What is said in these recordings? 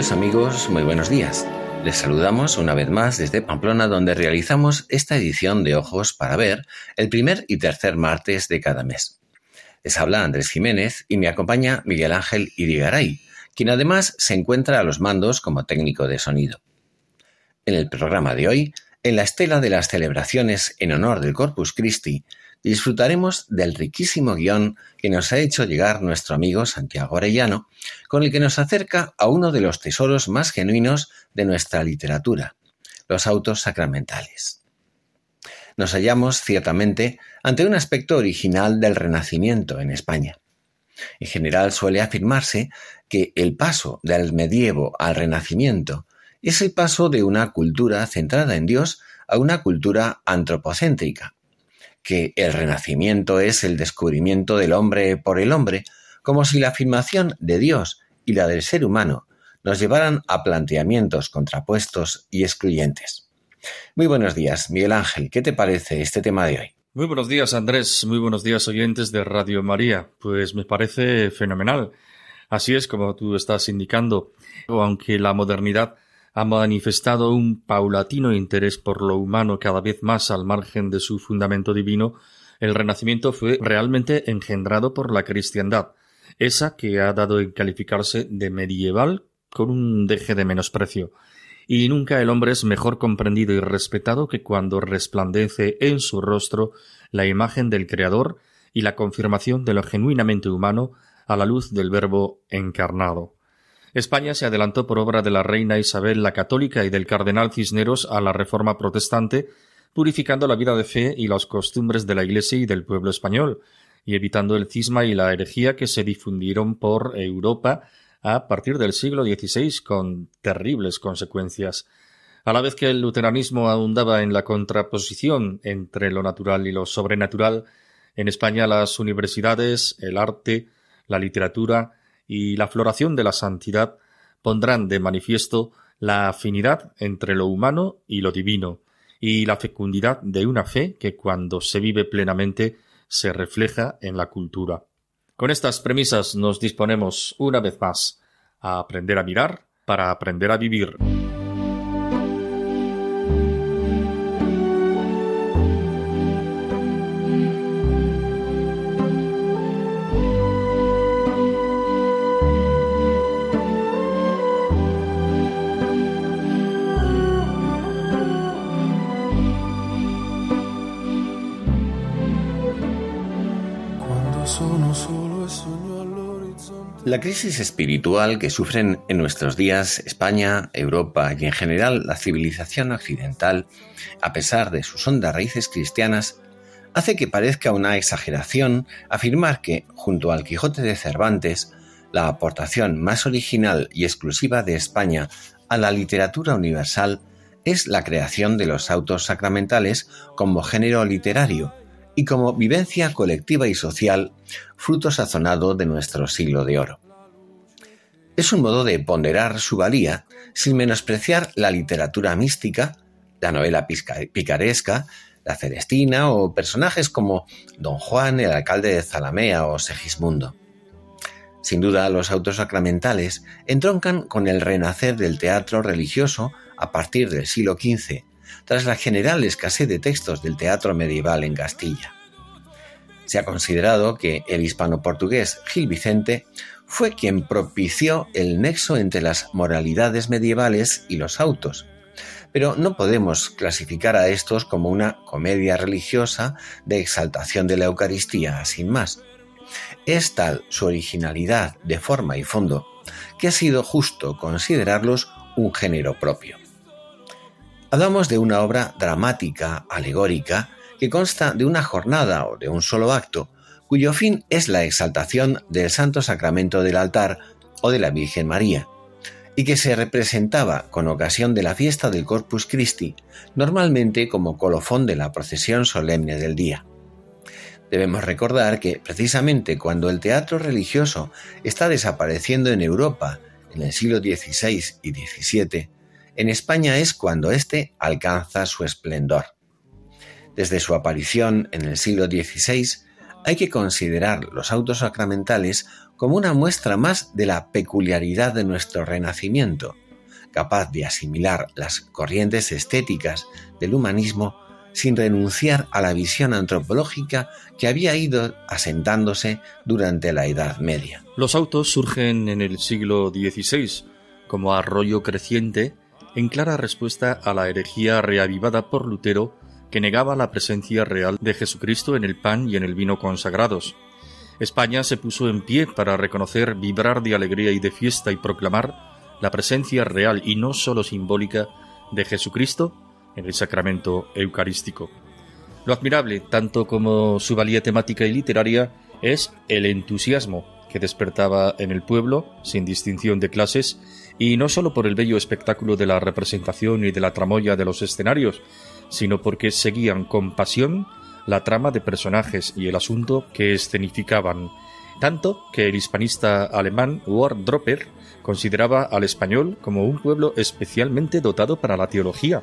Amigos, muy buenos días. Les saludamos una vez más desde Pamplona donde realizamos esta edición de Ojos para Ver el primer y tercer martes de cada mes. Les habla Andrés Jiménez y me acompaña Miguel Ángel Irigaray, quien además se encuentra a los mandos como técnico de sonido. En el programa de hoy, en la estela de las celebraciones en honor del Corpus Christi, disfrutaremos del riquísimo guion que nos ha hecho llegar nuestro amigo Santiago Arellano, con el que nos acerca a uno de los tesoros más genuinos de nuestra literatura, los autos sacramentales. Nos hallamos ciertamente ante un aspecto original del Renacimiento en España. En general suele afirmarse que el paso del medievo al Renacimiento es el paso de una cultura centrada en Dios a una cultura antropocéntrica, que el renacimiento es el descubrimiento del hombre por el hombre, como si la afirmación de Dios y la del ser humano nos llevaran a planteamientos contrapuestos y excluyentes. Muy buenos días, Miguel Ángel, ¿qué te parece este tema de hoy? Muy buenos días, Andrés, muy buenos días, oyentes de Radio María. Pues me parece fenomenal. Así es como tú estás indicando, aunque la modernidad ha manifestado un paulatino interés por lo humano cada vez más al margen de su fundamento divino, el Renacimiento fue realmente engendrado por la cristiandad, esa que ha dado en calificarse de medieval con un deje de menosprecio. Y nunca el hombre es mejor comprendido y respetado que cuando resplandece en su rostro la imagen del Creador y la confirmación de lo genuinamente humano a la luz del Verbo encarnado. España se adelantó por obra de la reina Isabel la Católica y del cardenal Cisneros a la reforma protestante, purificando la vida de fe y las costumbres de la Iglesia y del pueblo español, y evitando el cisma y la herejía que se difundieron por Europa a partir del siglo XVI con terribles consecuencias. A la vez que el luteranismo abundaba en la contraposición entre lo natural y lo sobrenatural, en España las universidades, el arte, la literatura, y la floración de la santidad pondrán de manifiesto la afinidad entre lo humano y lo divino, y la fecundidad de una fe que cuando se vive plenamente se refleja en la cultura. Con estas premisas nos disponemos una vez más a aprender a mirar para aprender a vivir. La crisis espiritual que sufren en nuestros días España, Europa y en general la civilización occidental, a pesar de sus hondas raíces cristianas, hace que parezca una exageración afirmar que, junto al Quijote de Cervantes, la aportación más original y exclusiva de España a la literatura universal es la creación de los autos sacramentales como género literario, y como vivencia colectiva y social, fruto sazonado de nuestro siglo de oro. Es un modo de ponderar su valía sin menospreciar la literatura mística, la novela picaresca, la Celestina o personajes como Don Juan, el alcalde de Zalamea o Segismundo. Sin duda, los autos sacramentales entroncan con el renacer del teatro religioso a partir del siglo XV tras la general escasez de textos del teatro medieval en Castilla. Se ha considerado que el hispano-portugués Gil Vicente fue quien propició el nexo entre las moralidades medievales y los autos, pero no podemos clasificar a estos como una comedia religiosa de exaltación de la Eucaristía, sin más. Es tal su originalidad de forma y fondo que ha sido justo considerarlos un género propio. Hablamos de una obra dramática, alegórica, que consta de una jornada o de un solo acto, cuyo fin es la exaltación del Santo Sacramento del altar o de la Virgen María, y que se representaba con ocasión de la fiesta del Corpus Christi, normalmente como colofón de la procesión solemne del día. Debemos recordar que precisamente cuando el teatro religioso está desapareciendo en Europa en el siglo XVI y XVII, en España es cuando éste alcanza su esplendor. Desde su aparición en el siglo XVI, hay que considerar los autos sacramentales como una muestra más de la peculiaridad de nuestro renacimiento, capaz de asimilar las corrientes estéticas del humanismo sin renunciar a la visión antropológica que había ido asentándose durante la Edad Media. Los autos surgen en el siglo XVI como arroyo creciente en clara respuesta a la herejía reavivada por Lutero que negaba la presencia real de Jesucristo en el pan y en el vino consagrados. España se puso en pie para reconocer, vibrar de alegría y de fiesta y proclamar la presencia real y no sólo simbólica de Jesucristo en el sacramento eucarístico. Lo admirable, tanto como su valía temática y literaria, es el entusiasmo que despertaba en el pueblo, sin distinción de clases, y no sólo por el bello espectáculo de la representación y de la tramoya de los escenarios, sino porque seguían con pasión la trama de personajes y el asunto que escenificaban, tanto que el hispanista alemán Dropper consideraba al español como un pueblo especialmente dotado para la teología.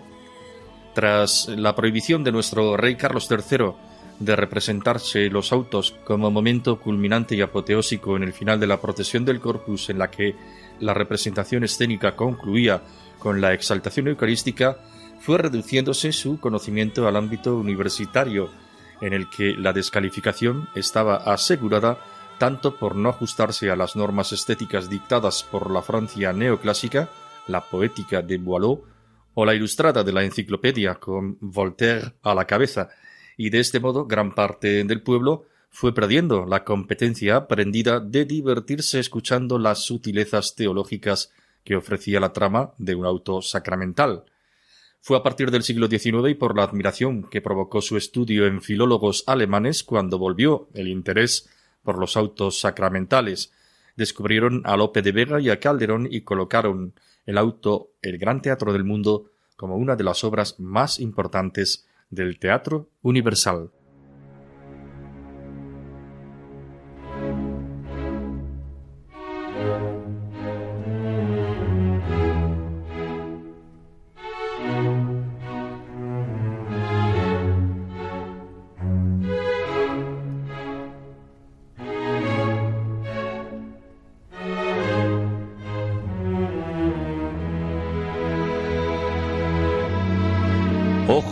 Tras la prohibición de nuestro rey Carlos III de representarse los autos como momento culminante y apoteósico en el final de la procesión del Corpus en la que la representación escénica concluía con la exaltación eucarística, fue reduciéndose su conocimiento al ámbito universitario, en el que la descalificación estaba asegurada tanto por no ajustarse a las normas estéticas dictadas por la Francia neoclásica, la poética de Boileau, o la ilustrada de la enciclopedia con Voltaire a la cabeza, y de este modo gran parte del pueblo fue perdiendo la competencia aprendida de divertirse escuchando las sutilezas teológicas que ofrecía la trama de un auto sacramental. Fue a partir del siglo XIX y por la admiración que provocó su estudio en filólogos alemanes cuando volvió el interés por los autos sacramentales. Descubrieron a Lope de Vega y a Calderón y colocaron el auto El Gran Teatro del Mundo como una de las obras más importantes del teatro universal.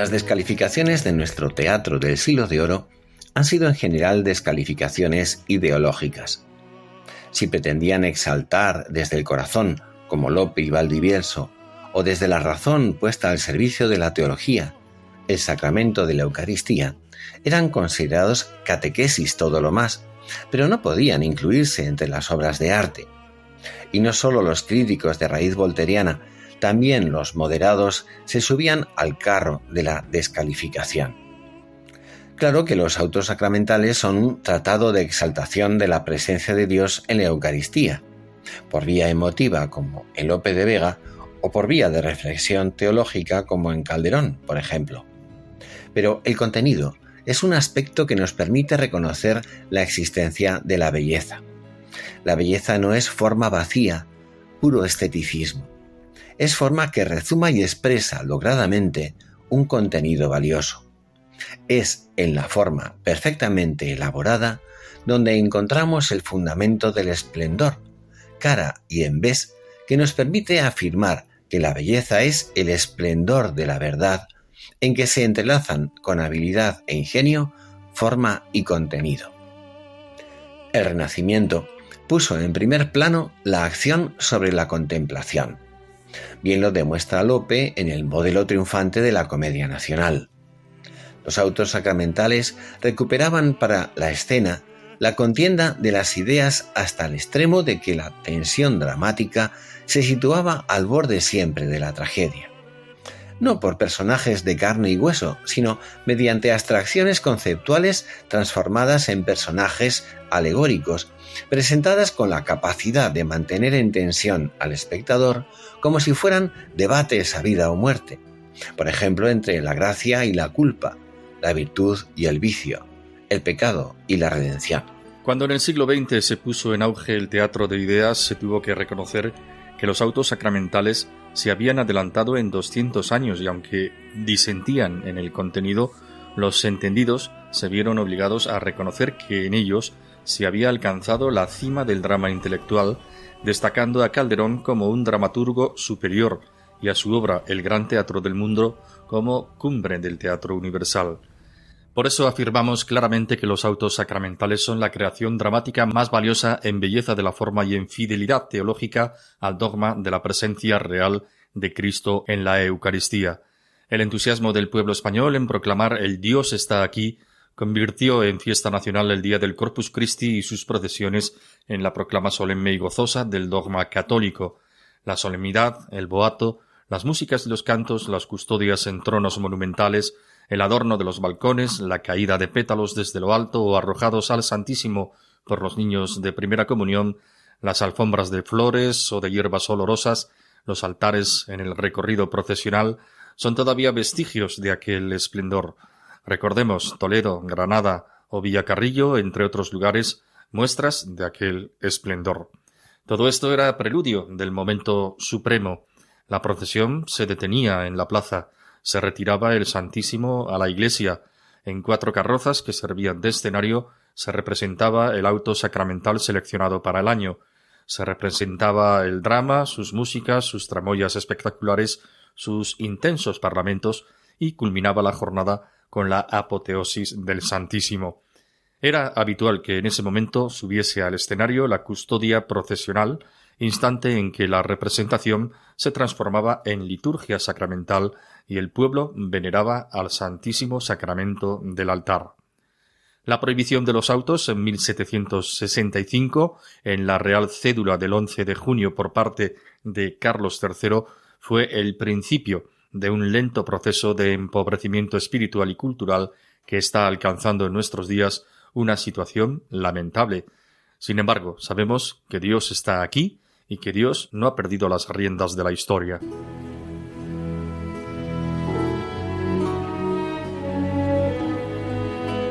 Las descalificaciones de nuestro teatro del siglo de oro han sido en general descalificaciones ideológicas. Si pretendían exaltar desde el corazón, como Lope y Valdivieso, o desde la razón puesta al servicio de la teología, el sacramento de la Eucaristía, eran considerados catequesis todo lo más, pero no podían incluirse entre las obras de arte. Y no solo los críticos de raíz volteriana también los moderados se subían al carro de la descalificación. Claro que los autos sacramentales son un tratado de exaltación de la presencia de Dios en la Eucaristía, por vía emotiva como en Lope de Vega o por vía de reflexión teológica como en Calderón, por ejemplo. Pero el contenido es un aspecto que nos permite reconocer la existencia de la belleza. La belleza no es forma vacía, puro esteticismo es forma que rezuma y expresa logradamente un contenido valioso. Es en la forma perfectamente elaborada donde encontramos el fundamento del esplendor, cara y en vez, que nos permite afirmar que la belleza es el esplendor de la verdad, en que se entrelazan con habilidad e ingenio forma y contenido. El Renacimiento puso en primer plano la acción sobre la contemplación. Bien lo demuestra Lope en el modelo triunfante de la Comedia Nacional. Los autos sacramentales recuperaban para la escena la contienda de las ideas hasta el extremo de que la tensión dramática se situaba al borde siempre de la tragedia. No por personajes de carne y hueso, sino mediante abstracciones conceptuales transformadas en personajes alegóricos, presentadas con la capacidad de mantener en tensión al espectador como si fueran debates a vida o muerte, por ejemplo entre la gracia y la culpa, la virtud y el vicio, el pecado y la redención. Cuando en el siglo XX se puso en auge el teatro de ideas, se tuvo que reconocer que los autos sacramentales se habían adelantado en 200 años y aunque disentían en el contenido, los entendidos se vieron obligados a reconocer que en ellos se había alcanzado la cima del drama intelectual, destacando a Calderón como un dramaturgo superior y a su obra El Gran Teatro del Mundo como cumbre del teatro universal. Por eso afirmamos claramente que los autos sacramentales son la creación dramática más valiosa en belleza de la forma y en fidelidad teológica al dogma de la presencia real de Cristo en la Eucaristía. El entusiasmo del pueblo español en proclamar el Dios está aquí convirtió en fiesta nacional el día del Corpus Christi y sus procesiones en la proclama solemne y gozosa del dogma católico. La solemnidad, el boato, las músicas y los cantos, las custodias en tronos monumentales, el adorno de los balcones, la caída de pétalos desde lo alto o arrojados al Santísimo por los niños de primera comunión, las alfombras de flores o de hierbas olorosas, los altares en el recorrido procesional, son todavía vestigios de aquel esplendor. Recordemos Toledo, Granada o Villacarrillo, entre otros lugares, muestras de aquel esplendor. Todo esto era preludio del momento supremo. La procesión se detenía en la plaza, se retiraba el Santísimo a la iglesia. En cuatro carrozas que servían de escenario se representaba el auto sacramental seleccionado para el año. Se representaba el drama, sus músicas, sus tramoyas espectaculares, sus intensos parlamentos y culminaba la jornada con la apoteosis del Santísimo. Era habitual que en ese momento subiese al escenario la custodia procesional, instante en que la representación se transformaba en liturgia sacramental y el pueblo veneraba al Santísimo Sacramento del altar. La prohibición de los autos en 1765, en la Real Cédula del 11 de junio por parte de Carlos III, fue el principio de un lento proceso de empobrecimiento espiritual y cultural que está alcanzando en nuestros días una situación lamentable. Sin embargo, sabemos que Dios está aquí y que Dios no ha perdido las riendas de la historia.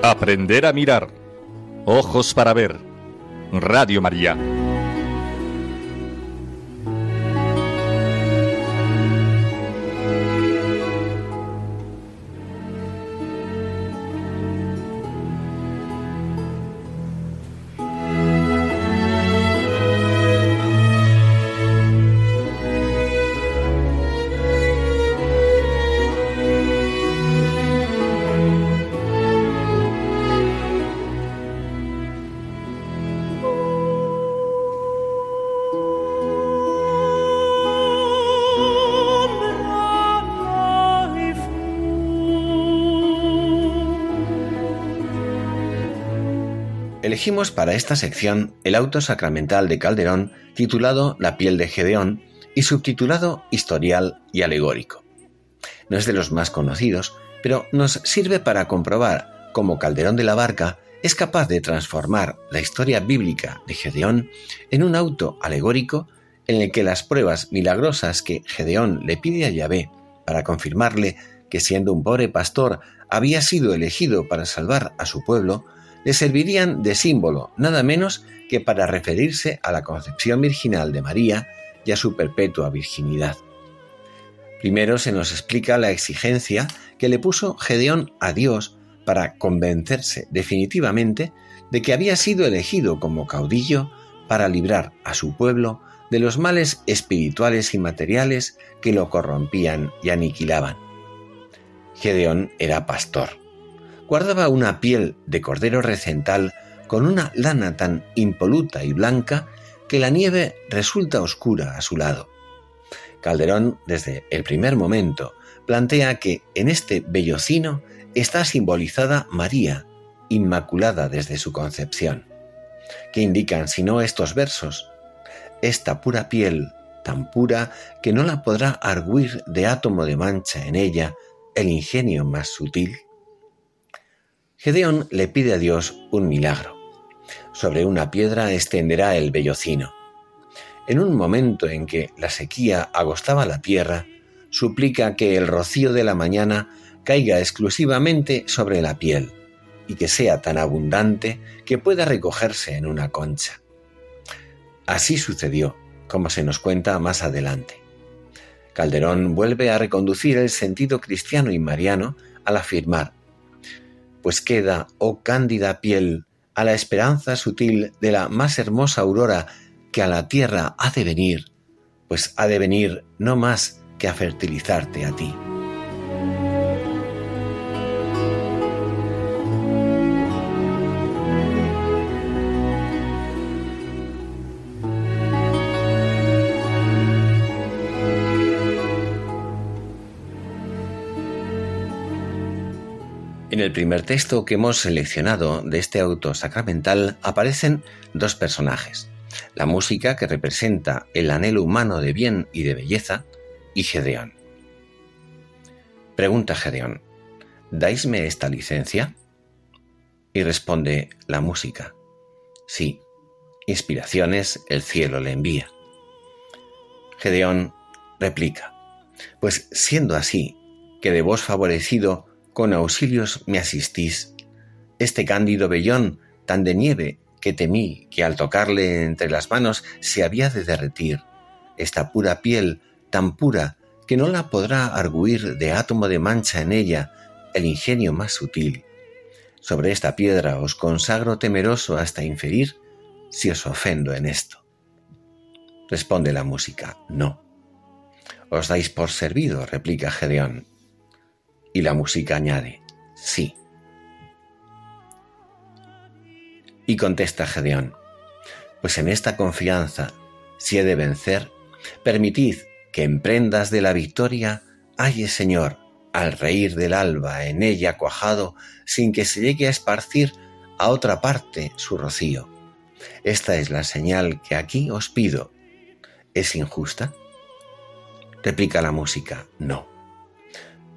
Aprender a mirar. Ojos para ver. Radio María. Elegimos para esta sección el auto sacramental de Calderón titulado La piel de Gedeón y subtitulado Historial y alegórico. No es de los más conocidos, pero nos sirve para comprobar cómo Calderón de la Barca es capaz de transformar la historia bíblica de Gedeón en un auto alegórico en el que las pruebas milagrosas que Gedeón le pide a Yahvé para confirmarle que siendo un pobre pastor había sido elegido para salvar a su pueblo, le servirían de símbolo nada menos que para referirse a la concepción virginal de María y a su perpetua virginidad. Primero se nos explica la exigencia que le puso Gedeón a Dios para convencerse definitivamente de que había sido elegido como caudillo para librar a su pueblo de los males espirituales y materiales que lo corrompían y aniquilaban. Gedeón era pastor. Guardaba una piel de cordero recental con una lana tan impoluta y blanca que la nieve resulta oscura a su lado. Calderón, desde el primer momento, plantea que en este bellocino está simbolizada María, inmaculada desde su concepción. ¿Qué indican sino estos versos? Esta pura piel, tan pura que no la podrá arguir de átomo de mancha en ella el ingenio más sutil. Gedeón le pide a Dios un milagro. Sobre una piedra extenderá el bellocino. En un momento en que la sequía agostaba la tierra, suplica que el rocío de la mañana caiga exclusivamente sobre la piel y que sea tan abundante que pueda recogerse en una concha. Así sucedió, como se nos cuenta más adelante. Calderón vuelve a reconducir el sentido cristiano y mariano al afirmar, pues queda, oh cándida piel, a la esperanza sutil de la más hermosa aurora que a la tierra ha de venir, pues ha de venir no más que a fertilizarte a ti. En el primer texto que hemos seleccionado de este auto sacramental aparecen dos personajes. La música que representa el anhelo humano de bien y de belleza y Gedeón. Pregunta Gedeón, ¿daisme esta licencia? Y responde la música, sí, inspiraciones el cielo le envía. Gedeón replica, pues siendo así, que de vos favorecido con auxilios me asistís. Este cándido vellón, tan de nieve, que temí que al tocarle entre las manos se había de derretir, esta pura piel, tan pura que no la podrá arguir de átomo de mancha en ella el ingenio más sutil. Sobre esta piedra os consagro temeroso hasta inferir si os ofendo en esto. Responde la música, no. Os dais por servido, replica Gedeón. Y la música añade, sí. Y contesta Gedeón, pues en esta confianza, si he de vencer, permitid que en prendas de la victoria halle Señor, al reír del alba en ella cuajado, sin que se llegue a esparcir a otra parte su rocío. Esta es la señal que aquí os pido. ¿Es injusta? Replica la música, no.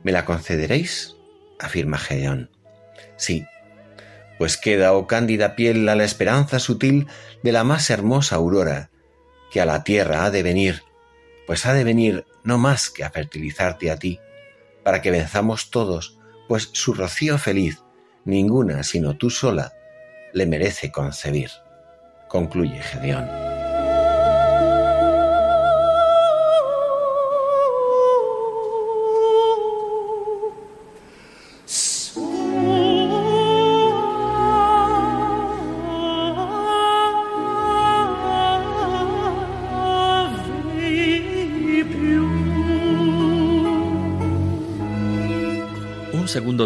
¿Me la concederéis? afirma Gedeón. Sí, pues queda, oh cándida piel, a la esperanza sutil de la más hermosa aurora, que a la tierra ha de venir, pues ha de venir no más que a fertilizarte a ti, para que venzamos todos, pues su rocío feliz, ninguna sino tú sola, le merece concebir. Concluye Gedeón.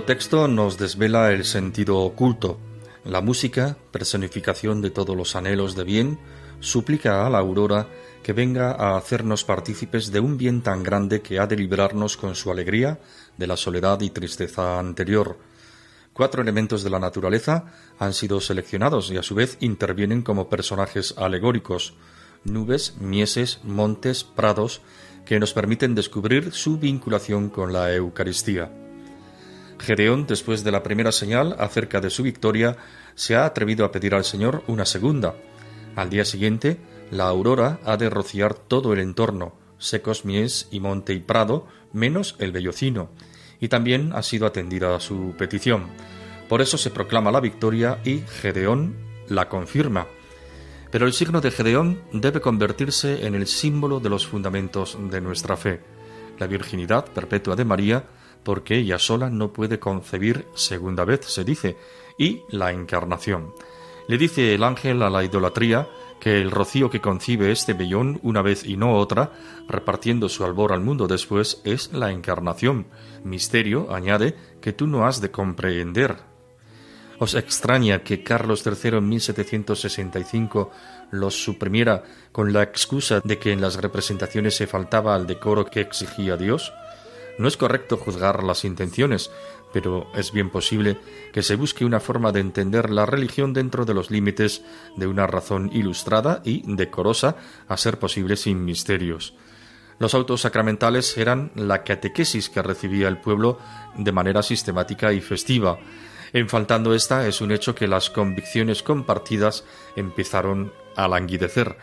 Texto nos desvela el sentido oculto. La música, personificación de todos los anhelos de bien, suplica a la aurora que venga a hacernos partícipes de un bien tan grande que ha de librarnos con su alegría de la soledad y tristeza anterior. Cuatro elementos de la naturaleza han sido seleccionados y a su vez intervienen como personajes alegóricos nubes, mieses, montes, prados, que nos permiten descubrir su vinculación con la Eucaristía. Gedeón, después de la primera señal acerca de su victoria, se ha atrevido a pedir al Señor una segunda. Al día siguiente, la aurora ha de rociar todo el entorno, secos mies y monte y prado, menos el bellocino, y también ha sido atendida su petición. Por eso se proclama la victoria y Gedeón la confirma. Pero el signo de Gedeón debe convertirse en el símbolo de los fundamentos de nuestra fe. La virginidad perpetua de María porque ella sola no puede concebir segunda vez, se dice, y la encarnación. Le dice el ángel a la idolatría que el rocío que concibe este vellón una vez y no otra, repartiendo su albor al mundo después, es la encarnación, misterio, añade, que tú no has de comprehender. ¿Os extraña que Carlos III en 1765 los suprimiera con la excusa de que en las representaciones se faltaba al decoro que exigía Dios? No es correcto juzgar las intenciones, pero es bien posible que se busque una forma de entender la religión dentro de los límites de una razón ilustrada y decorosa, a ser posible sin misterios. Los autos sacramentales eran la catequesis que recibía el pueblo de manera sistemática y festiva. En faltando esta, es un hecho que las convicciones compartidas empezaron a languidecer.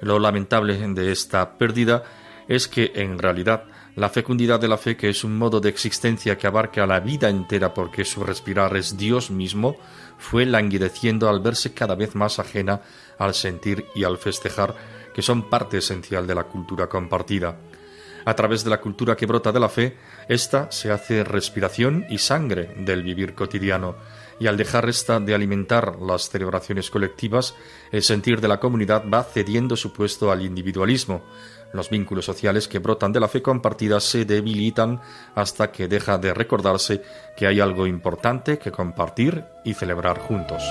Lo lamentable de esta pérdida es que, en realidad, la fecundidad de la fe, que es un modo de existencia que abarca la vida entera porque su respirar es Dios mismo, fue languideciendo al verse cada vez más ajena al sentir y al festejar, que son parte esencial de la cultura compartida. A través de la cultura que brota de la fe, ésta se hace respiración y sangre del vivir cotidiano, y al dejar esta de alimentar las celebraciones colectivas, el sentir de la comunidad va cediendo su puesto al individualismo, los vínculos sociales que brotan de la fe compartida se debilitan hasta que deja de recordarse que hay algo importante que compartir y celebrar juntos.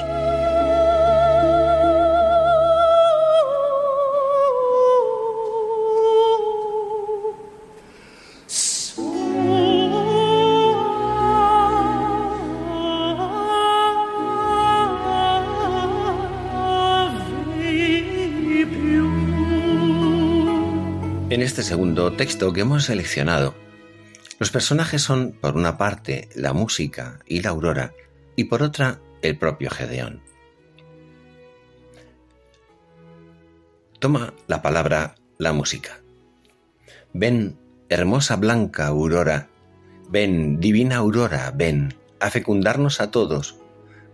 Este segundo texto que hemos seleccionado, los personajes son, por una parte, la música y la aurora, y por otra, el propio Gedeón. Toma la palabra la música. Ven, hermosa blanca aurora, ven, divina aurora, ven, a fecundarnos a todos,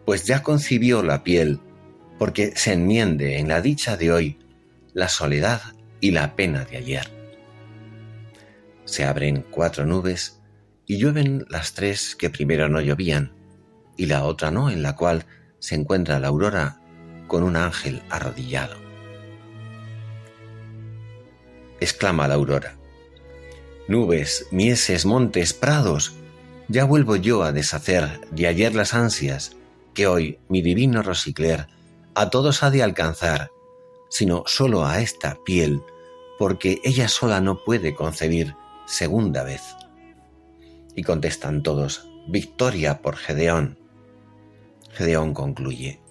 pues ya concibió la piel, porque se enmiende en la dicha de hoy la soledad y la pena de ayer. Se abren cuatro nubes y llueven las tres que primero no llovían, y la otra no, en la cual se encuentra la aurora con un ángel arrodillado. Exclama la aurora. Nubes, mieses, montes, prados, ya vuelvo yo a deshacer de ayer las ansias que hoy mi divino Rosicler a todos ha de alcanzar sino sólo a esta piel, porque ella sola no puede concebir segunda vez. Y contestan todos, victoria por Gedeón. Gedeón concluye,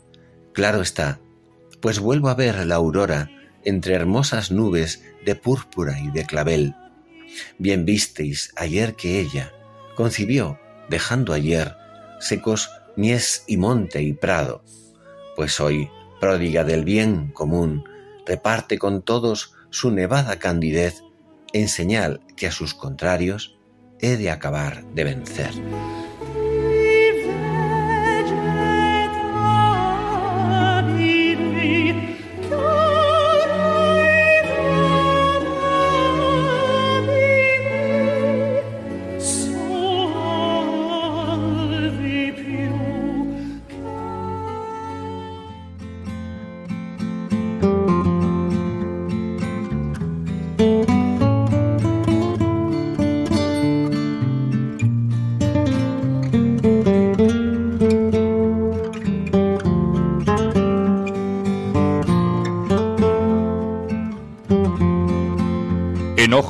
claro está, pues vuelvo a ver la aurora entre hermosas nubes de púrpura y de clavel. Bien visteis ayer que ella concibió, dejando ayer secos mies y monte y prado, pues hoy pródiga del bien común, reparte con todos su nevada candidez en señal que a sus contrarios he de acabar de vencer.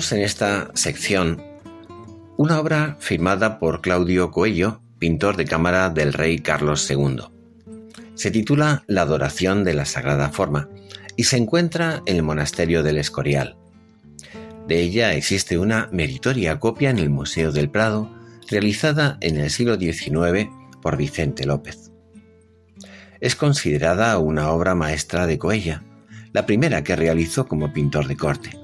En esta sección una obra firmada por Claudio Coello, pintor de cámara del rey Carlos II. Se titula La adoración de la Sagrada Forma y se encuentra en el monasterio del Escorial. De ella existe una meritoria copia en el Museo del Prado, realizada en el siglo XIX por Vicente López. Es considerada una obra maestra de Coella, la primera que realizó como pintor de corte.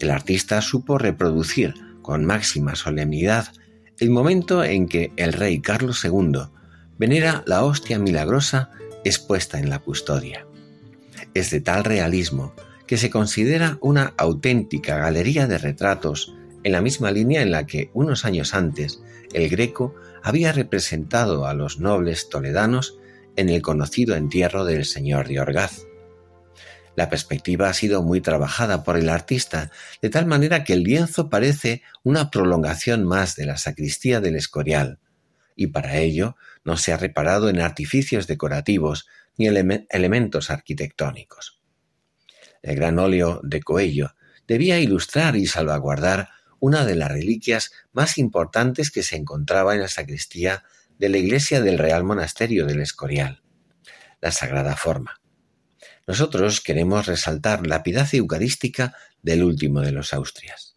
El artista supo reproducir con máxima solemnidad el momento en que el rey Carlos II venera la hostia milagrosa expuesta en la custodia. Es de tal realismo que se considera una auténtica galería de retratos en la misma línea en la que unos años antes el Greco había representado a los nobles toledanos en el conocido entierro del señor de Orgaz. La perspectiva ha sido muy trabajada por el artista, de tal manera que el lienzo parece una prolongación más de la sacristía del Escorial, y para ello no se ha reparado en artificios decorativos ni elementos arquitectónicos. El gran óleo de Coello debía ilustrar y salvaguardar una de las reliquias más importantes que se encontraba en la sacristía de la iglesia del Real Monasterio del Escorial, la Sagrada Forma. Nosotros queremos resaltar la piedad eucarística del último de los Austrias.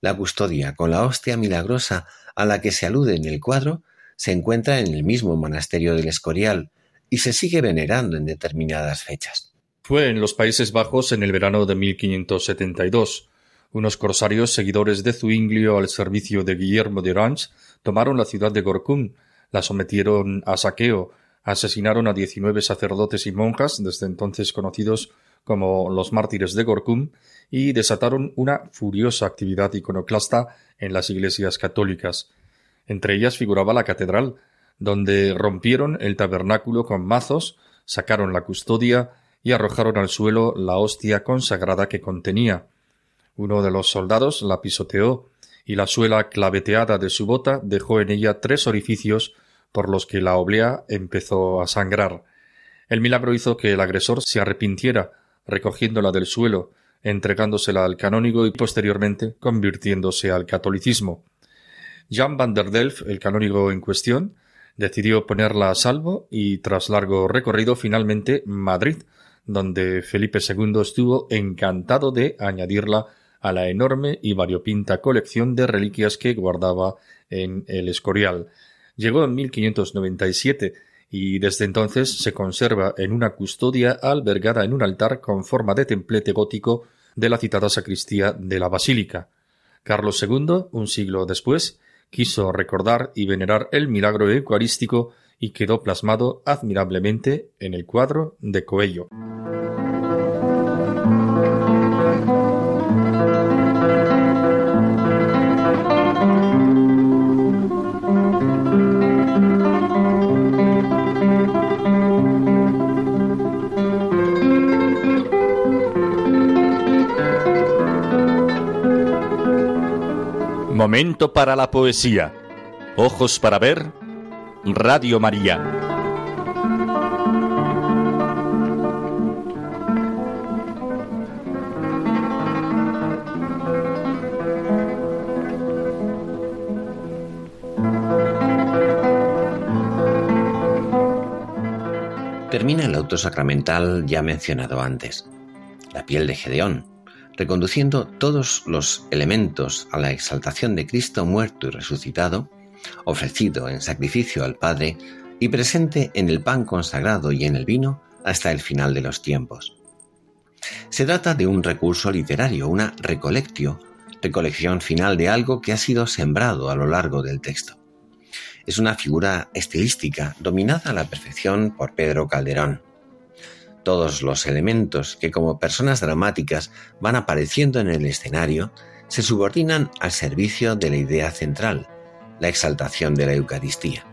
La custodia con la hostia milagrosa a la que se alude en el cuadro se encuentra en el mismo monasterio del Escorial y se sigue venerando en determinadas fechas. Fue en los Países Bajos en el verano de 1572. Unos corsarios seguidores de Zuinglio al servicio de Guillermo de Orange tomaron la ciudad de Gorkum, la sometieron a saqueo asesinaron a 19 sacerdotes y monjas, desde entonces conocidos como los mártires de Gorkum, y desataron una furiosa actividad iconoclasta en las iglesias católicas. Entre ellas figuraba la catedral, donde rompieron el tabernáculo con mazos, sacaron la custodia y arrojaron al suelo la hostia consagrada que contenía. Uno de los soldados la pisoteó, y la suela claveteada de su bota dejó en ella tres orificios por los que la oblea empezó a sangrar. El milagro hizo que el agresor se arrepintiera, recogiéndola del suelo, entregándosela al canónigo y posteriormente convirtiéndose al catolicismo. Jan van der Delft, el canónigo en cuestión, decidió ponerla a salvo y tras largo recorrido finalmente Madrid, donde Felipe II estuvo encantado de añadirla a la enorme y variopinta colección de reliquias que guardaba en el Escorial. Llegó en 1597 y desde entonces se conserva en una custodia albergada en un altar con forma de templete gótico de la citada sacristía de la basílica. Carlos II, un siglo después, quiso recordar y venerar el milagro eucarístico y quedó plasmado admirablemente en el cuadro de Coello. Momento para la poesía. Ojos para ver. Radio María. Termina el auto sacramental ya mencionado antes, la piel de Gedeón, reconduciendo todos los elementos a la exaltación de Cristo muerto y resucitado, ofrecido en sacrificio al Padre y presente en el pan consagrado y en el vino hasta el final de los tiempos. Se trata de un recurso literario, una recolectio, recolección final de algo que ha sido sembrado a lo largo del texto. Es una figura estilística dominada a la perfección por Pedro Calderón todos los elementos que como personas dramáticas van apareciendo en el escenario se subordinan al servicio de la idea central, la exaltación de la Eucaristía.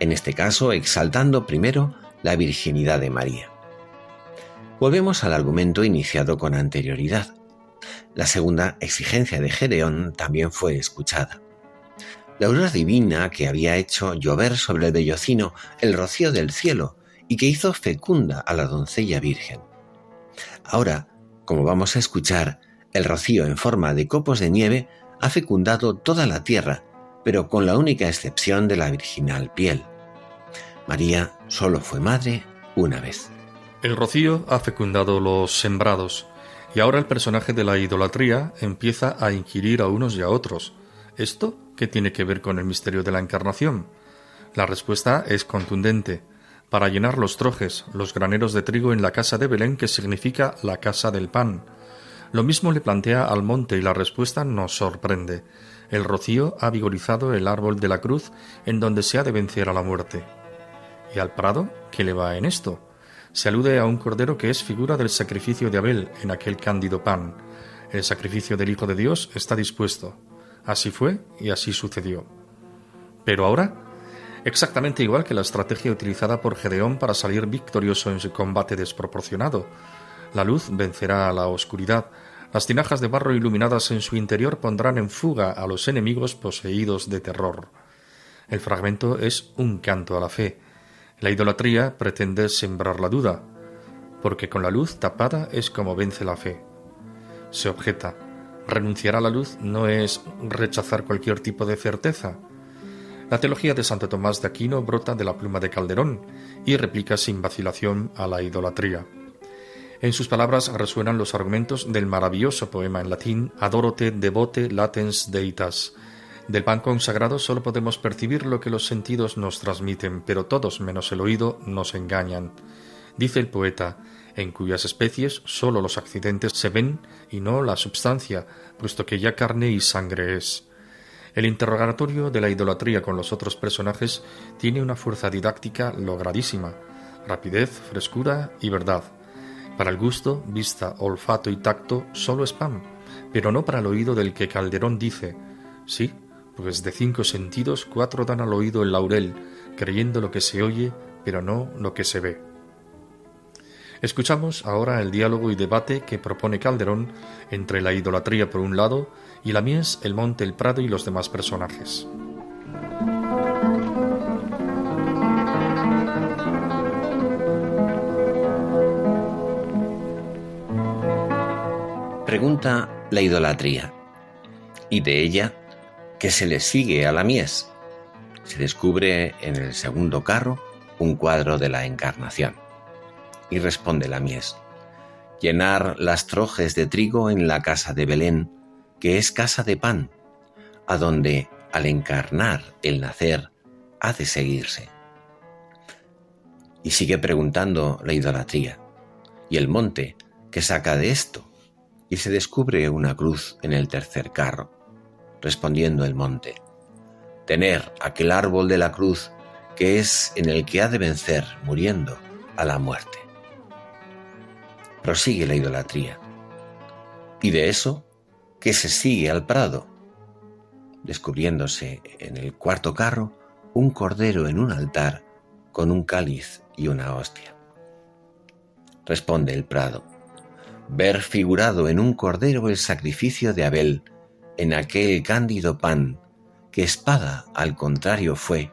En este caso, exaltando primero la virginidad de María. Volvemos al argumento iniciado con anterioridad. La segunda exigencia de Gedeón también fue escuchada. La aurora divina que había hecho llover sobre el bellocino el rocío del cielo y que hizo fecunda a la doncella virgen. Ahora, como vamos a escuchar, el rocío en forma de copos de nieve ha fecundado toda la tierra, pero con la única excepción de la virginal piel. María solo fue madre una vez. El rocío ha fecundado los sembrados, Y ahora el personaje de la idolatría empieza a inquirir a unos y a otros. ¿Esto qué tiene que ver con el misterio de la encarnación? La respuesta es contundente. Para llenar los trojes, los graneros de trigo en la casa de Belén, que significa la casa del pan. Lo mismo le plantea al monte y la respuesta nos sorprende. El rocío ha vigorizado el árbol de la cruz en donde se ha de vencer a la muerte. ¿Y al prado? ¿Qué le va en esto? Se alude a un cordero que es figura del sacrificio de Abel en aquel cándido pan. El sacrificio del Hijo de Dios está dispuesto. Así fue y así sucedió. Pero ahora, exactamente igual que la estrategia utilizada por Gedeón para salir victorioso en su combate desproporcionado. La luz vencerá a la oscuridad. Las tinajas de barro iluminadas en su interior pondrán en fuga a los enemigos poseídos de terror. El fragmento es un canto a la fe, la idolatría pretende sembrar la duda, porque con la luz tapada es como vence la fe. Se objeta, renunciar a la luz no es rechazar cualquier tipo de certeza. La teología de Santo Tomás de Aquino brota de la pluma de Calderón y replica sin vacilación a la idolatría. En sus palabras resuenan los argumentos del maravilloso poema en latín Adorote devote latens deitas, del pan consagrado solo podemos percibir lo que los sentidos nos transmiten, pero todos menos el oído nos engañan. Dice el poeta, en cuyas especies sólo los accidentes se ven y no la substancia, puesto que ya carne y sangre es. El interrogatorio de la idolatría con los otros personajes tiene una fuerza didáctica logradísima, rapidez, frescura y verdad. Para el gusto, vista, olfato y tacto solo es pan, pero no para el oído del que Calderón dice, sí, pues de cinco sentidos cuatro dan al oído el laurel, creyendo lo que se oye, pero no lo que se ve. Escuchamos ahora el diálogo y debate que propone Calderón entre la idolatría por un lado y la mies, el monte, el prado y los demás personajes. Pregunta la idolatría. Y de ella que se le sigue a la mies. Se descubre en el segundo carro un cuadro de la encarnación. Y responde la mies, llenar las trojes de trigo en la casa de Belén, que es casa de pan, a donde al encarnar el nacer ha de seguirse. Y sigue preguntando la idolatría, ¿y el monte qué saca de esto? Y se descubre una cruz en el tercer carro respondiendo el monte. Tener aquel árbol de la cruz que es en el que ha de vencer, muriendo, a la muerte. Prosigue la idolatría. Y de eso, que se sigue al prado, descubriéndose en el cuarto carro un cordero en un altar con un cáliz y una hostia. Responde el prado, ver figurado en un cordero el sacrificio de Abel, en aquel cándido pan que espada al contrario fue,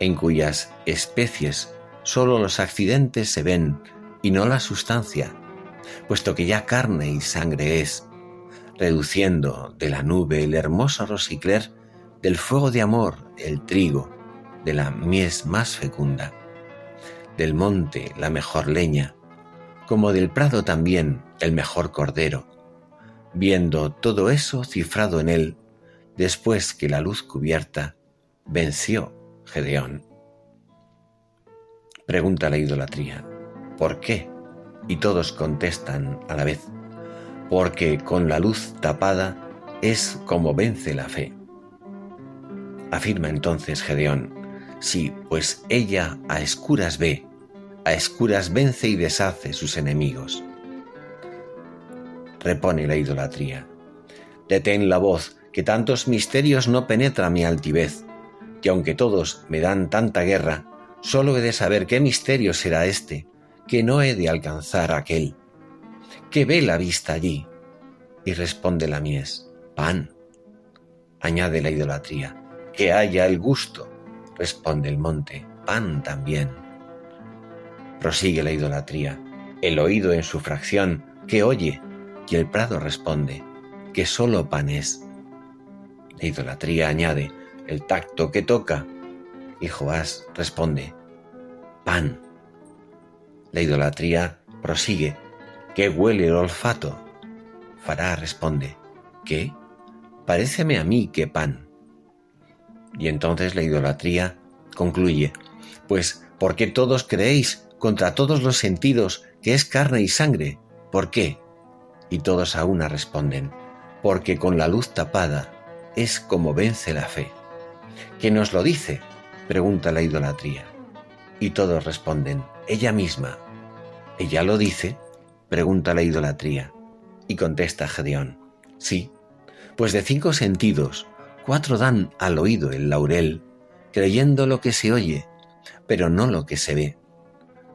en cuyas especies sólo los accidentes se ven y no la sustancia, puesto que ya carne y sangre es, reduciendo de la nube el hermoso rosicler, del fuego de amor el trigo, de la mies más fecunda, del monte la mejor leña, como del prado también el mejor cordero, viendo todo eso cifrado en él, después que la luz cubierta venció Gedeón. Pregunta la idolatría, ¿por qué? Y todos contestan a la vez, porque con la luz tapada es como vence la fe. Afirma entonces Gedeón, sí, pues ella a escuras ve, a escuras vence y deshace sus enemigos repone la idolatría. Detén la voz, que tantos misterios no penetra mi altivez, que aunque todos me dan tanta guerra, solo he de saber qué misterio será este, que no he de alcanzar aquel. ¿Qué ve la vista allí? Y responde la mies, pan. Añade la idolatría, que haya el gusto. Responde el monte, pan también. Prosigue la idolatría, el oído en su fracción, que oye, y el prado responde que solo pan es. La idolatría añade el tacto que toca y Joás responde pan. La idolatría prosigue que huele el olfato Fará responde, ¿qué? Paréceme a mí que pan. Y entonces la idolatría concluye, pues, ¿por qué todos creéis contra todos los sentidos que es carne y sangre? ¿Por qué? Y todos a una responden, porque con la luz tapada es como vence la fe. ¿Quién nos lo dice? pregunta la idolatría. Y todos responden, ella misma. ¿Ella lo dice? Pregunta la idolatría. Y contesta Gedeón, sí, pues de cinco sentidos, cuatro dan al oído el laurel, creyendo lo que se oye, pero no lo que se ve.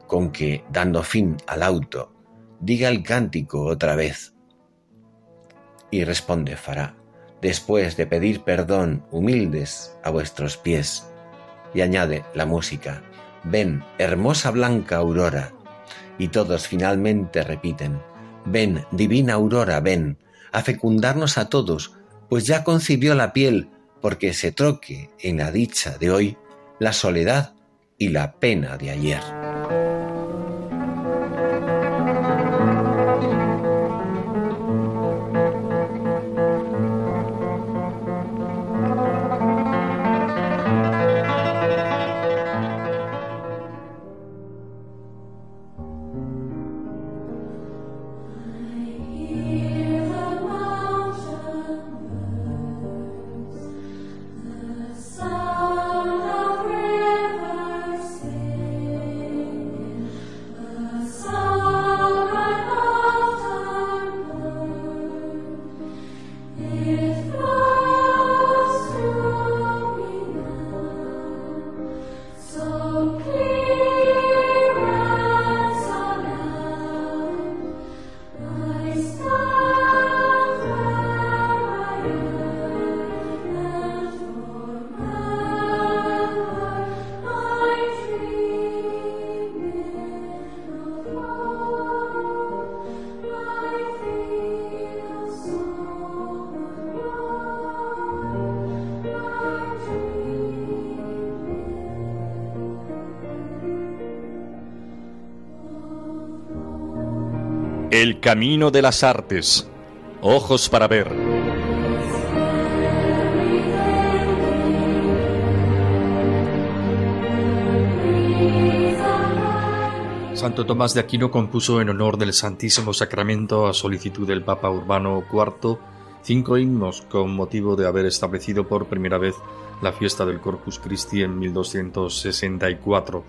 Con que, dando fin al auto, diga el cántico otra vez. Y responde Fará, después de pedir perdón humildes a vuestros pies. Y añade la música, ven, hermosa blanca aurora. Y todos finalmente repiten, ven, divina aurora, ven, a fecundarnos a todos, pues ya concibió la piel, porque se troque en la dicha de hoy la soledad y la pena de ayer. El camino de las artes. Ojos para ver. Santo Tomás de Aquino compuso en honor del Santísimo Sacramento a solicitud del Papa Urbano IV cinco himnos con motivo de haber establecido por primera vez la fiesta del Corpus Christi en 1264.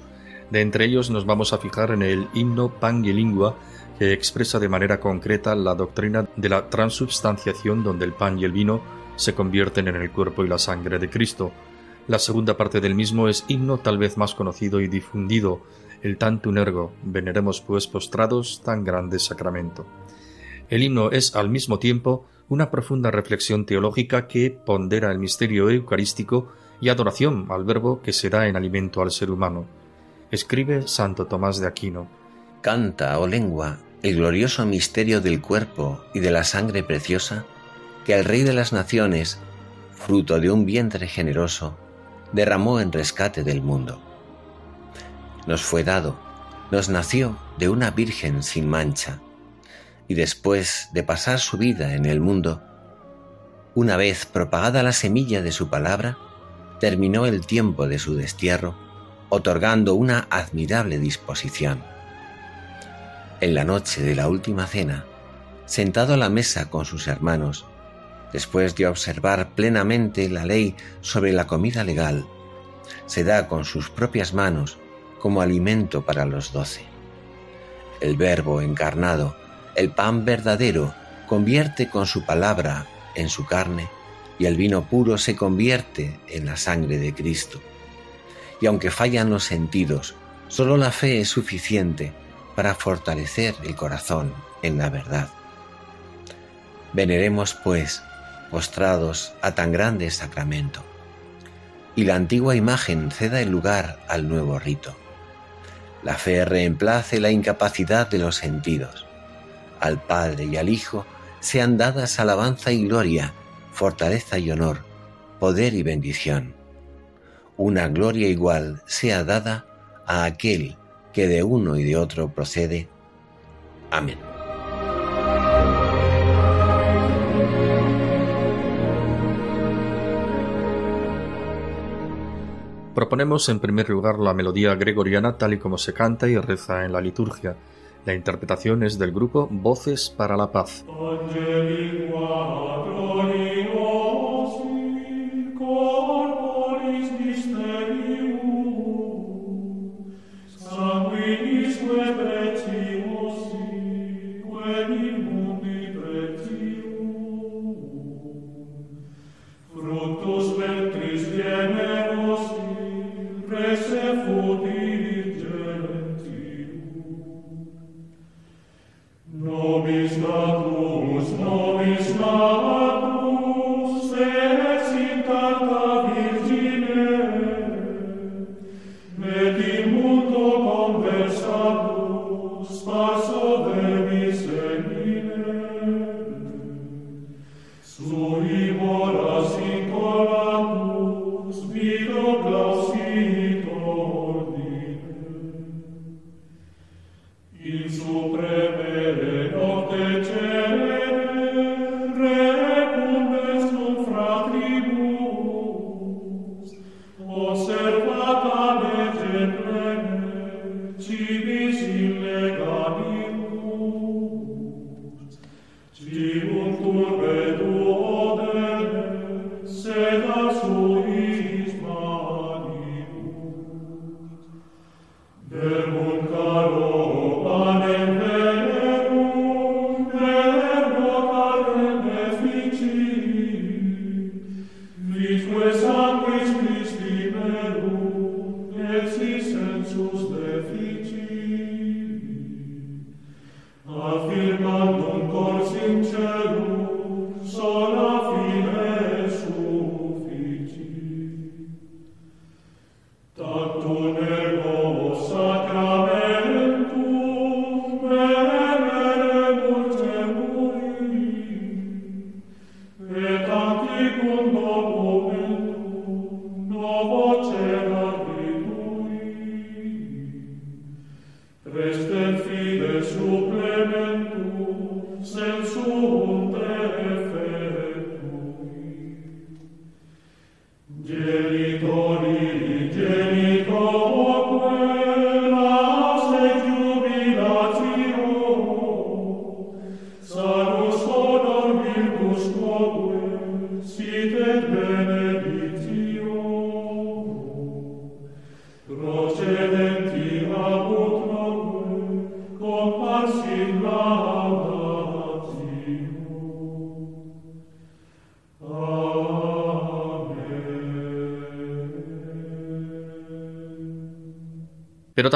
De entre ellos nos vamos a fijar en el himno Pan y Lingua que expresa de manera concreta la doctrina de la transubstanciación donde el pan y el vino se convierten en el cuerpo y la sangre de Cristo. La segunda parte del mismo es himno tal vez más conocido y difundido, el tantum ergo, veneremos pues postrados tan grande sacramento. El himno es al mismo tiempo una profunda reflexión teológica que pondera el misterio eucarístico y adoración al verbo que será en alimento al ser humano. Escribe Santo Tomás de Aquino. Canta, oh lengua, el glorioso misterio del cuerpo y de la sangre preciosa que el Rey de las Naciones, fruto de un vientre generoso, derramó en rescate del mundo. Nos fue dado, nos nació de una Virgen sin mancha, y después de pasar su vida en el mundo, una vez propagada la semilla de su palabra, terminó el tiempo de su destierro, otorgando una admirable disposición en la noche de la última cena, sentado a la mesa con sus hermanos, después de observar plenamente la ley sobre la comida legal, se da con sus propias manos como alimento para los doce. El Verbo encarnado, el pan verdadero, convierte con su palabra en su carne y el vino puro se convierte en la sangre de Cristo. Y aunque fallan los sentidos, solo la fe es suficiente para fortalecer el corazón en la verdad. Veneremos, pues, postrados a tan grande sacramento, y la antigua imagen ceda el lugar al nuevo rito. La fe reemplace la incapacidad de los sentidos. Al Padre y al Hijo sean dadas alabanza y gloria, fortaleza y honor, poder y bendición. Una gloria igual sea dada a aquel que de uno y de otro procede. Amén. Proponemos en primer lugar la melodía gregoriana tal y como se canta y reza en la liturgia. La interpretación es del grupo Voces para la Paz.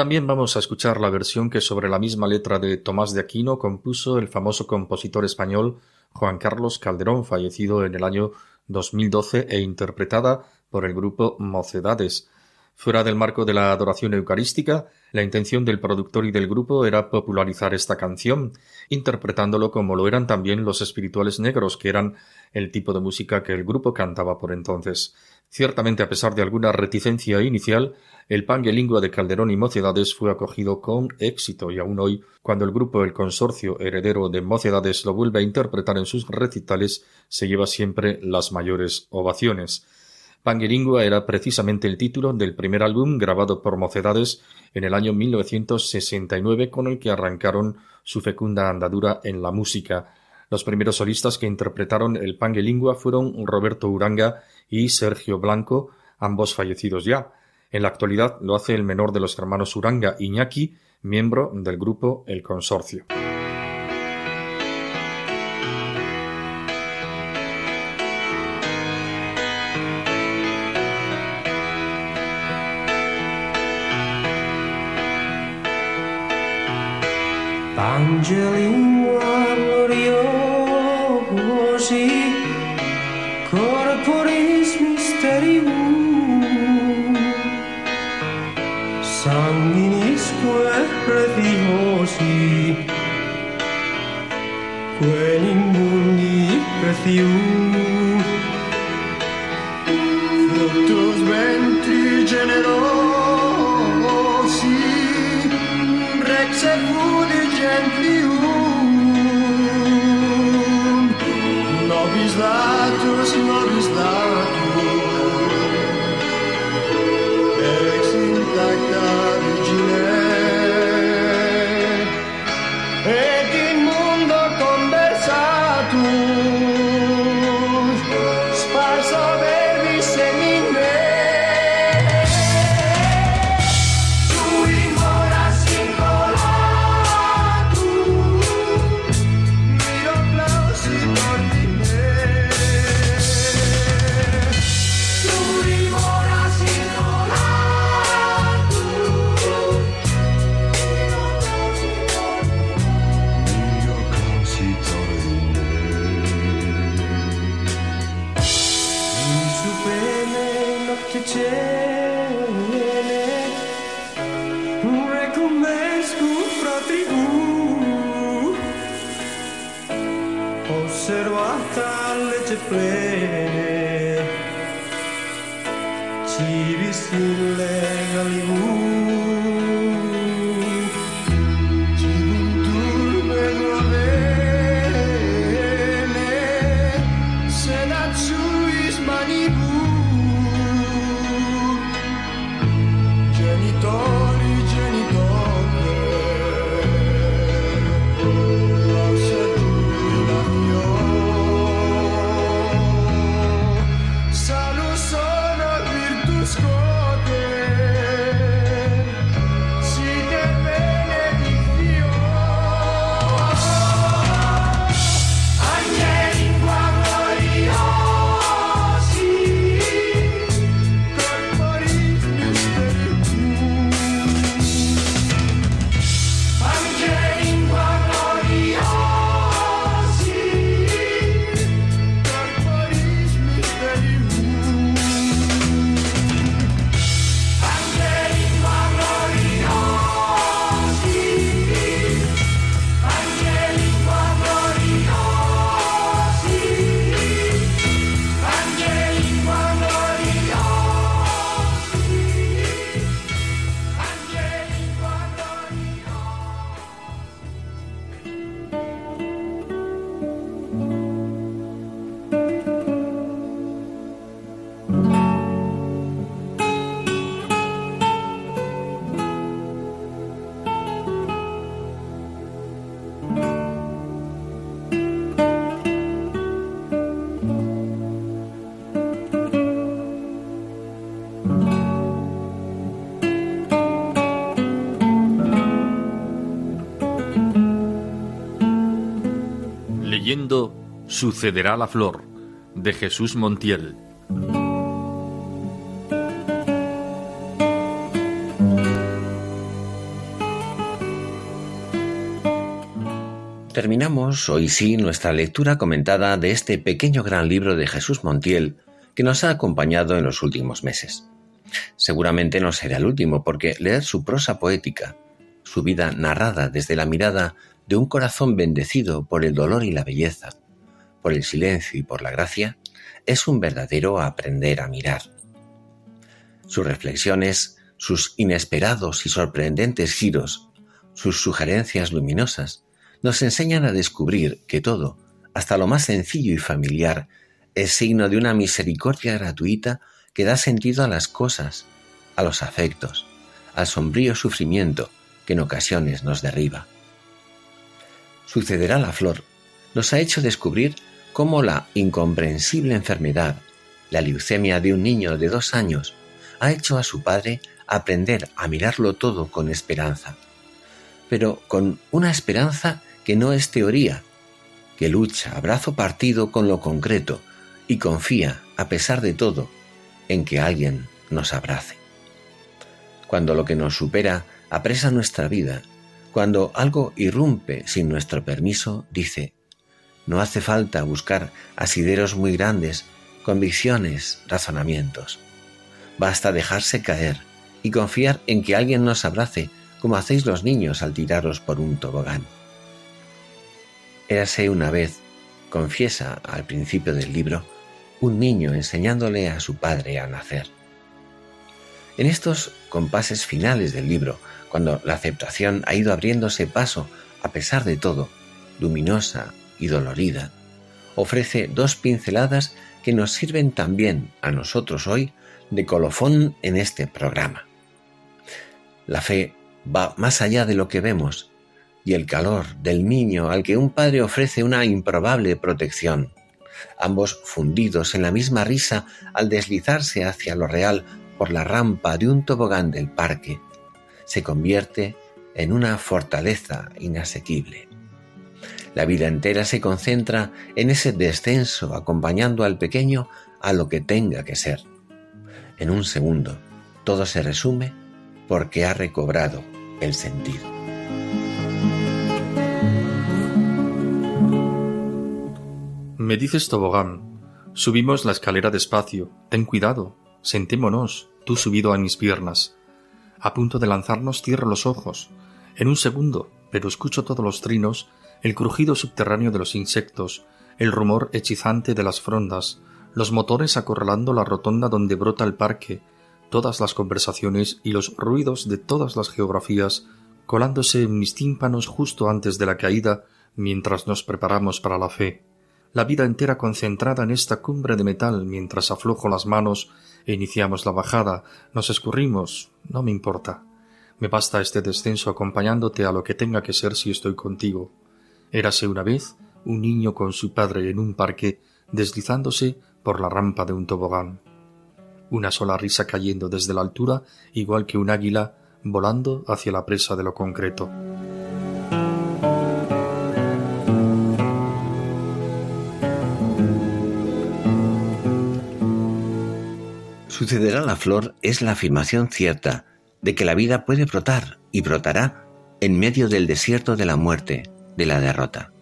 También vamos a escuchar la versión que sobre la misma letra de Tomás de Aquino compuso el famoso compositor español Juan Carlos Calderón, fallecido en el año 2012 e interpretada por el grupo Mocedades. Fuera del marco de la adoración eucarística, la intención del productor y del grupo era popularizar esta canción, interpretándolo como lo eran también los espirituales negros, que eran el tipo de música que el grupo cantaba por entonces. Ciertamente, a pesar de alguna reticencia inicial, el pangelingua de Calderón y Mocedades fue acogido con éxito y aún hoy, cuando el grupo El Consorcio heredero de Mocedades lo vuelve a interpretar en sus recitales, se lleva siempre las mayores ovaciones. Pangelingua era precisamente el título del primer álbum grabado por Mocedades en el año 1969 con el que arrancaron su fecunda andadura en la música. Los primeros solistas que interpretaron el Panguelingua fueron Roberto Uranga y Sergio Blanco, ambos fallecidos ya. En la actualidad lo hace el menor de los hermanos Uranga, Iñaki, miembro del grupo El Consorcio. così, corporis mysterium, sanguinisque preziosi, quellimbundi prezium, fructus ventri generosi, Sucederá la flor de Jesús Montiel. Terminamos hoy sí nuestra lectura comentada de este pequeño gran libro de Jesús Montiel que nos ha acompañado en los últimos meses. Seguramente no será el último porque leer su prosa poética, su vida narrada desde la mirada de un corazón bendecido por el dolor y la belleza, por el silencio y por la gracia, es un verdadero aprender a mirar. Sus reflexiones, sus inesperados y sorprendentes giros, sus sugerencias luminosas, nos enseñan a descubrir que todo, hasta lo más sencillo y familiar, es signo de una misericordia gratuita que da sentido a las cosas, a los afectos, al sombrío sufrimiento que en ocasiones nos derriba. Sucederá la flor nos ha hecho descubrir cómo la incomprensible enfermedad, la leucemia de un niño de dos años, ha hecho a su padre aprender a mirarlo todo con esperanza, pero con una esperanza que no es teoría, que lucha a brazo partido con lo concreto y confía, a pesar de todo, en que alguien nos abrace. Cuando lo que nos supera apresa nuestra vida, cuando algo irrumpe sin nuestro permiso, dice, no hace falta buscar asideros muy grandes, convicciones, razonamientos. Basta dejarse caer y confiar en que alguien nos abrace, como hacéis los niños al tiraros por un tobogán. Érase una vez, confiesa al principio del libro, un niño enseñándole a su padre a nacer. En estos compases finales del libro, cuando la aceptación ha ido abriéndose paso a pesar de todo, luminosa, y dolorida, ofrece dos pinceladas que nos sirven también a nosotros hoy de colofón en este programa. La fe va más allá de lo que vemos y el calor del niño al que un padre ofrece una improbable protección, ambos fundidos en la misma risa al deslizarse hacia lo real por la rampa de un tobogán del parque, se convierte en una fortaleza inasequible. La vida entera se concentra en ese descenso acompañando al pequeño a lo que tenga que ser. En un segundo, todo se resume porque ha recobrado el sentido. Me dices tobogán. Subimos la escalera despacio. Ten cuidado. Sentémonos, tú subido a mis piernas. A punto de lanzarnos, cierro los ojos. En un segundo, pero escucho todos los trinos, el crujido subterráneo de los insectos, el rumor hechizante de las frondas, los motores acorralando la rotonda donde brota el parque, todas las conversaciones y los ruidos de todas las geografías colándose en mis tímpanos justo antes de la caída mientras nos preparamos para la fe. La vida entera concentrada en esta cumbre de metal mientras aflojo las manos iniciamos la bajada, nos escurrimos, no me importa. Me basta este descenso acompañándote a lo que tenga que ser si estoy contigo. Érase una vez un niño con su padre en un parque deslizándose por la rampa de un tobogán. Una sola risa cayendo desde la altura, igual que un águila volando hacia la presa de lo concreto. Sucederá la flor es la afirmación cierta de que la vida puede brotar y brotará en medio del desierto de la muerte, de la derrota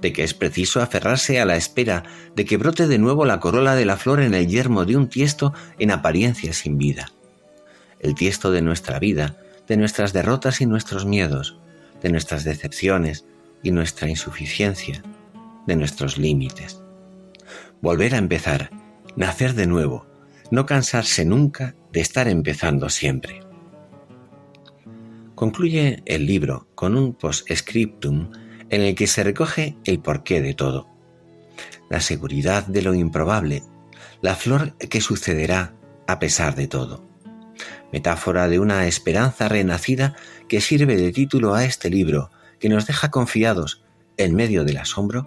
de que es preciso aferrarse a la espera de que brote de nuevo la corola de la flor en el yermo de un tiesto en apariencia sin vida. El tiesto de nuestra vida, de nuestras derrotas y nuestros miedos, de nuestras decepciones y nuestra insuficiencia, de nuestros límites. Volver a empezar, nacer de nuevo, no cansarse nunca de estar empezando siempre. Concluye el libro con un postscriptum en el que se recoge el porqué de todo, la seguridad de lo improbable, la flor que sucederá a pesar de todo. Metáfora de una esperanza renacida que sirve de título a este libro, que nos deja confiados, en medio del asombro,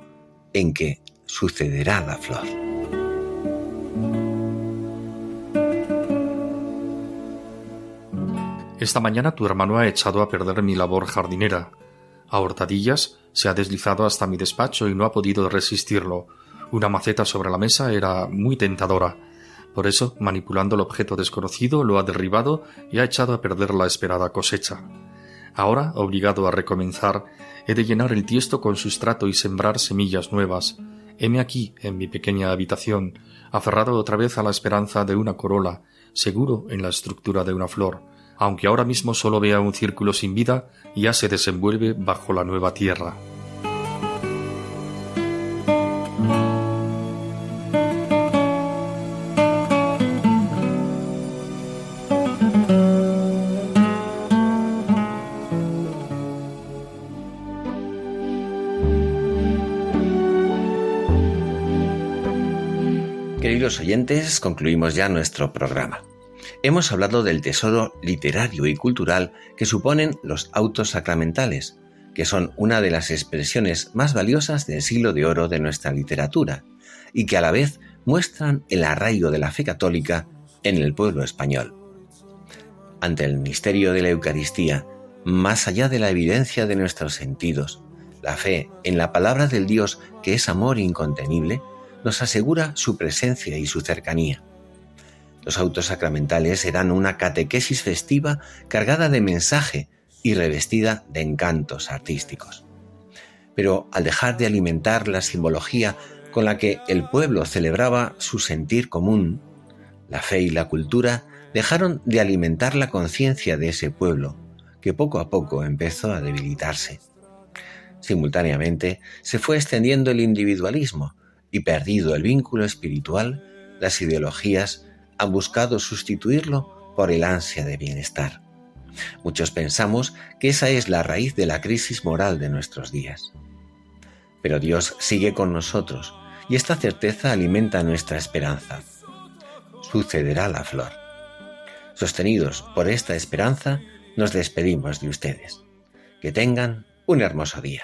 en que sucederá la flor. Esta mañana tu hermano ha echado a perder mi labor jardinera. A hurtadillas se ha deslizado hasta mi despacho y no ha podido resistirlo. Una maceta sobre la mesa era muy tentadora. Por eso, manipulando el objeto desconocido, lo ha derribado y ha echado a perder la esperada cosecha. Ahora, obligado a recomenzar, he de llenar el tiesto con sustrato y sembrar semillas nuevas. Heme aquí, en mi pequeña habitación, aferrado otra vez a la esperanza de una corola, seguro en la estructura de una flor, aunque ahora mismo solo vea un círculo sin vida, ya se desenvuelve bajo la nueva tierra. Queridos oyentes, concluimos ya nuestro programa hemos hablado del tesoro literario y cultural que suponen los autos sacramentales, que son una de las expresiones más valiosas del siglo de oro de nuestra literatura, y que a la vez muestran el arraigo de la fe católica en el pueblo español. Ante el misterio de la Eucaristía, más allá de la evidencia de nuestros sentidos, la fe en la palabra del Dios que es amor incontenible, nos asegura su presencia y su cercanía. Los autos sacramentales eran una catequesis festiva cargada de mensaje y revestida de encantos artísticos. Pero al dejar de alimentar la simbología con la que el pueblo celebraba su sentir común, la fe y la cultura dejaron de alimentar la conciencia de ese pueblo, que poco a poco empezó a debilitarse. Simultáneamente se fue extendiendo el individualismo y perdido el vínculo espiritual, las ideologías han buscado sustituirlo por el ansia de bienestar. Muchos pensamos que esa es la raíz de la crisis moral de nuestros días. Pero Dios sigue con nosotros y esta certeza alimenta nuestra esperanza. Sucederá la flor. Sostenidos por esta esperanza, nos despedimos de ustedes. Que tengan un hermoso día.